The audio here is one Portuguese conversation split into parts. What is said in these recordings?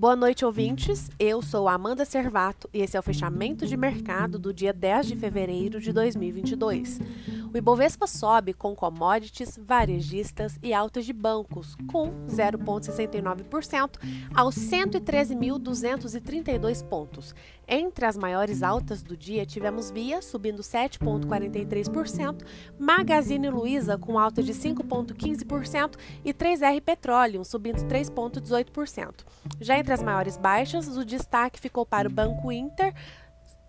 Boa noite, ouvintes. Eu sou Amanda Servato e esse é o fechamento de mercado do dia 10 de fevereiro de 2022. O Ibovespa sobe com commodities, varejistas e altas de bancos, com 0,69% aos 113.232 pontos. Entre as maiores altas do dia, tivemos Via subindo 7,43%, Magazine Luiza com alta de 5,15% e 3R Petroleum subindo 3,18%. Já entre as maiores baixas, o destaque ficou para o Banco Inter,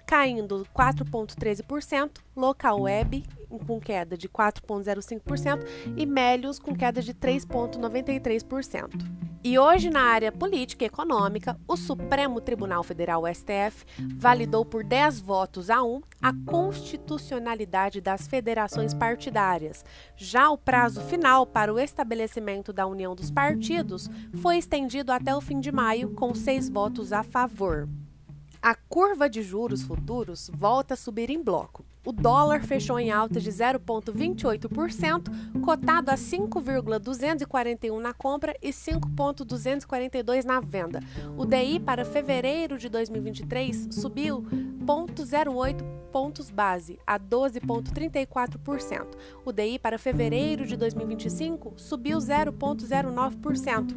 caindo 4,13%, Local Web com queda de 4,05% e Melius com queda de 3,93%. E hoje, na área política e econômica, o Supremo Tribunal Federal, STF, validou por 10 votos a 1 a constitucionalidade das federações partidárias. Já o prazo final para o estabelecimento da união dos partidos foi estendido até o fim de maio, com seis votos a favor. A curva de juros futuros volta a subir em bloco. O dólar fechou em alta de 0,28%, cotado a 5,241 na compra e 5,242 na venda. O DI para fevereiro de 2023 subiu 0,08 pontos base a 12,34%. O DI para fevereiro de 2025 subiu 0,09%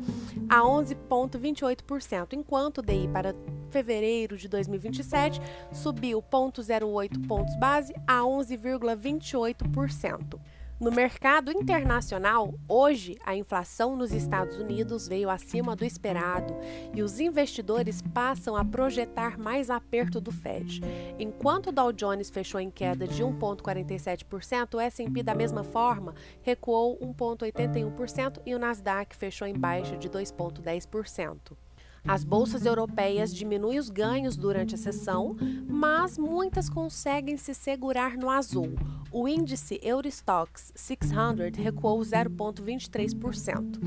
a 11,28%, enquanto o DI para fevereiro de 2027 subiu 0,08 pontos base a 11,28%. No mercado internacional, hoje a inflação nos Estados Unidos veio acima do esperado e os investidores passam a projetar mais aperto do Fed. Enquanto o Dow Jones fechou em queda de 1,47%, o S&P da mesma forma recuou 1,81% e o Nasdaq fechou em baixa de 2,10%. As bolsas europeias diminuem os ganhos durante a sessão, mas muitas conseguem se segurar no azul. O índice Eurostoxx 600 recuou 0,23%.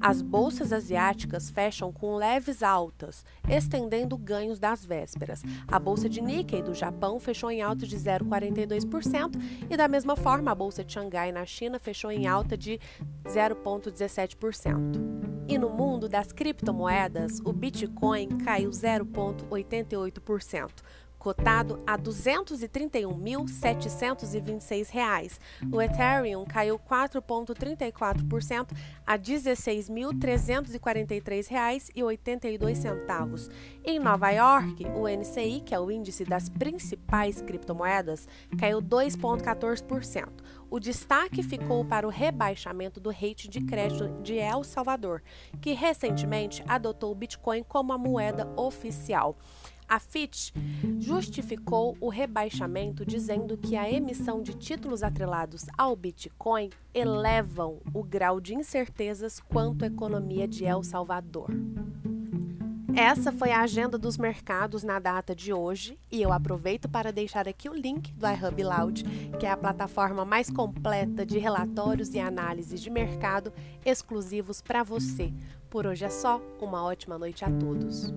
As bolsas asiáticas fecham com leves altas, estendendo ganhos das vésperas. A bolsa de Nikkei do Japão fechou em alta de 0,42% e da mesma forma a bolsa de Xangai na China fechou em alta de 0,17%. E no mundo das criptomoedas, o Bitcoin caiu 0,88% cotado a R$ 231.726. O Ethereum caiu 4,34% a R$ 16.343,82. Em Nova York, o NCI, que é o índice das principais criptomoedas, caiu 2,14%. O destaque ficou para o rebaixamento do rate de crédito de El Salvador, que recentemente adotou o Bitcoin como a moeda oficial. A Fitch justificou o rebaixamento dizendo que a emissão de títulos atrelados ao Bitcoin elevam o grau de incertezas quanto à economia de El Salvador. Essa foi a agenda dos mercados na data de hoje e eu aproveito para deixar aqui o link do iHub Loud, que é a plataforma mais completa de relatórios e análises de mercado exclusivos para você. Por hoje é só, uma ótima noite a todos.